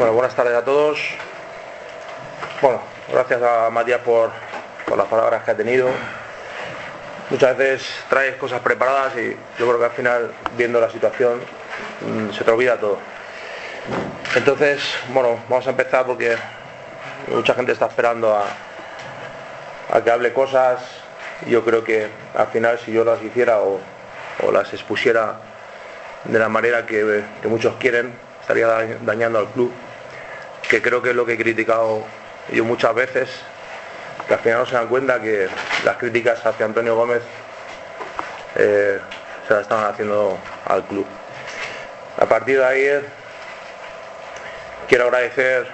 Bueno, buenas tardes a todos. Bueno, gracias a Matías por, las palabras que ha tenido. Muchas veces traes cosas preparadas y yo creo que al final, viendo la situación, mm, se te olvida todo. Entonces, bueno, vamos a empezar porque mucha gente está esperando a, que hable cosas. Yo creo que al final si yo las hiciera o, las expusiera de la manera que muchos quieren, estaría dañando al club, que creo que es lo que he criticado yo muchas veces, que al final no se dan cuenta que las críticas hacia Antonio Gómez eh, se las estaban haciendo al club. A partir de ahí quiero agradecer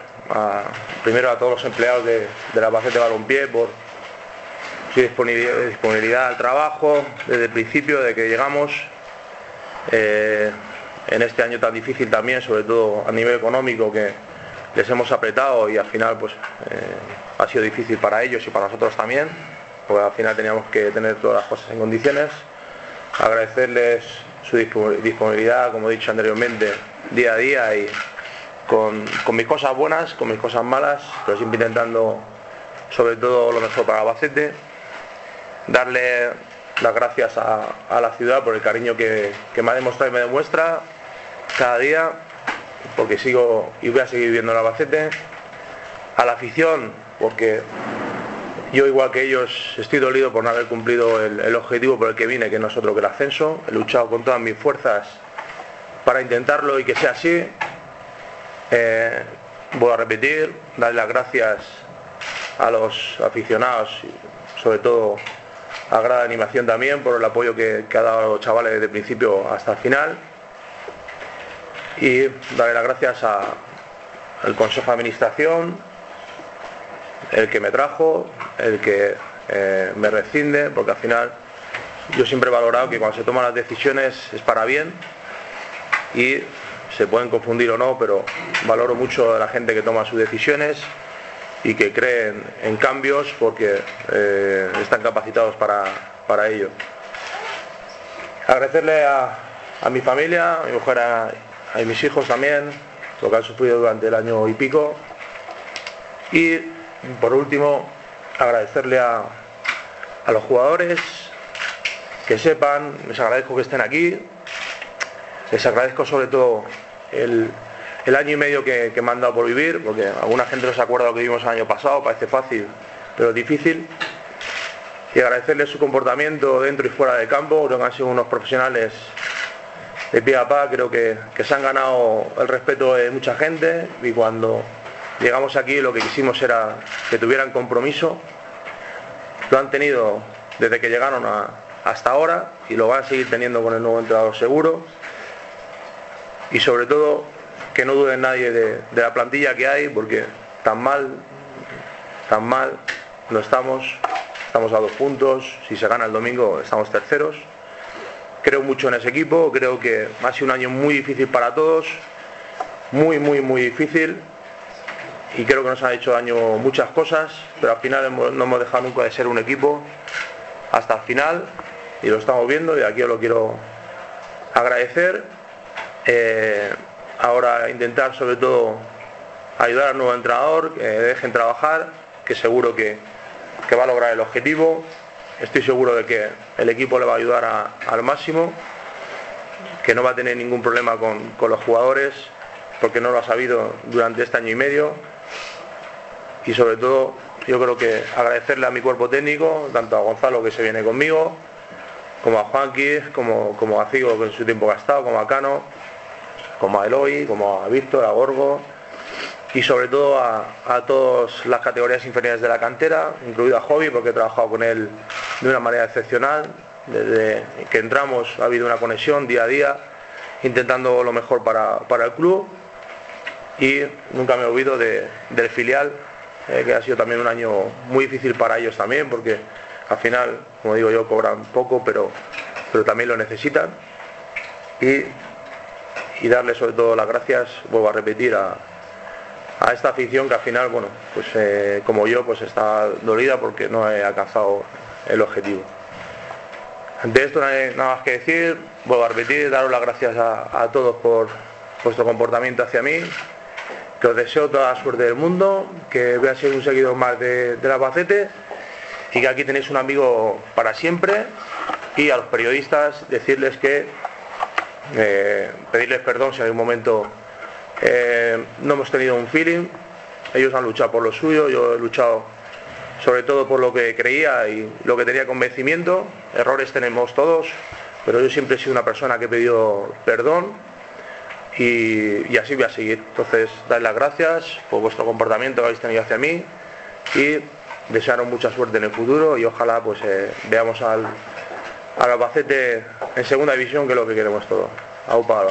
primero a todos los empleados de, la base de Balompié por su disponibilidad, disponibilidad, al trabajo desde el principio de que llegamos. Eh, en este año tan difícil también, sobre todo a nivel económico, que les hemos apretado y al final pues eh, ha sido difícil para ellos y para nosotros también, porque al final teníamos que tener todas las cosas en condiciones. Agradecerles su disponibilidad, como he dicho anteriormente, día a día y con, mis cosas buenas, con mis cosas malas, pero siempre intentando sobre todo lo mejor para Albacete. Darle las gracias a, la ciudad por el cariño que, que me ha demostrado y me demuestra cada día, porque sigo y voy a seguir viendo el Albacete, a la afición, porque yo igual que ellos estoy dolido por no haber cumplido el, objetivo por el que vine, que no es otro que el ascenso, he luchado con todas mis fuerzas para intentarlo y que sea así. Eh, voy a repetir, darle las gracias a los aficionados, sobre todo a Grada Animación también, por el apoyo que, que ha dado los chavales desde el principio hasta el final y darle las gracias al Consejo de Administración, el que me trajo, el que eh, me rescinde, porque al final yo siempre he valorado que cuando se toman las decisiones es para bien y se pueden confundir o no, pero valoro mucho a la gente que toma sus decisiones y que creen en cambios porque eh, están capacitados para, para ello. Agradecerle a, a mi familia, a mi mujer a mis hijos también, lo que han sufrido durante el año y pico. Y por último, agradecerle a, a los jugadores que sepan, les agradezco que estén aquí, les agradezco sobre todo el, año y medio que, me han dado por vivir, porque alguna gente no se acuerda lo que vivimos el año pasado, parece fácil, pero difícil. Y agradecerles su comportamiento dentro y fuera del campo, creo que han sido unos profesionales de pie a pa, creo que, se han ganado el respeto de mucha gente y cuando llegamos aquí lo que quisimos era que tuvieran compromiso. Lo han tenido desde que llegaron hasta ahora y lo van a seguir teniendo con el nuevo entrenador seguro. Y sobre todo que no duden nadie de, de la plantilla que hay porque tan mal, tan mal no estamos. Estamos a dos puntos, si se gana el domingo estamos terceros creo mucho en ese equipo, creo que ha sido un año muy difícil para todos, muy, muy, muy difícil y creo que nos ha hecho daño muchas cosas, pero al final no hemos dejado nunca de ser un equipo hasta el final y lo estamos viendo y aquí os lo quiero agradecer. Eh, ahora intentar sobre todo ayudar al nuevo entrenador, que dejen trabajar, que seguro que, que va a lograr el objetivo. Estoy seguro de que el equipo le va a ayudar al máximo, que no va a tener ningún problema con, los jugadores, porque no lo ha sabido durante este año y medio. Y sobre todo, yo creo que agradecerle a mi cuerpo técnico, tanto a Gonzalo que se viene conmigo, como a Juanqui, como, como a Figo que en su tiempo gastado, como a Cano, como a Eloy, como a Víctor, a Gorgo y sobre todo a, todas las categorías inferiores de la cantera, incluido a Hobby, porque he trabajado con él de una manera excepcional. Desde que entramos ha habido una conexión día a día, intentando lo mejor para, el club. y nunca me olvido de, del filial, eh, que ha sido también un año muy difícil para ellos también, porque al final, como digo yo, cobran poco, pero, pero también lo necesitan. Y, y darle sobre todo las gracias, vuelvo a repetir, a, a esta afición que al final, bueno, pues eh, como yo, pues está dolida porque no he alcanzado el objetivo. Ante esto nada más que decir, vuelvo a repetir, daros las gracias a, todos por vuestro comportamiento hacia mí, que os deseo toda la suerte del mundo, que voy a ser un seguidor más de, la Albacete y que aquí tenéis un amigo para siempre y a los periodistas decirles que eh, pedirles perdón si en algún momento eh, no hemos tenido un feeling, ellos han luchado por lo suyo, yo he luchado sobre todo por lo que creía y lo que tenía convencimiento, errores tenemos todos, pero yo siempre he sido una persona que he pedido perdón y, así voy a seguir. Entonces, dar las gracias por vuestro comportamiento que habéis tenido hacia mí y desearos mucha suerte en el futuro y ojalá pues eh, veamos al, al Albacete en segunda división que es lo que queremos todos. Aupa.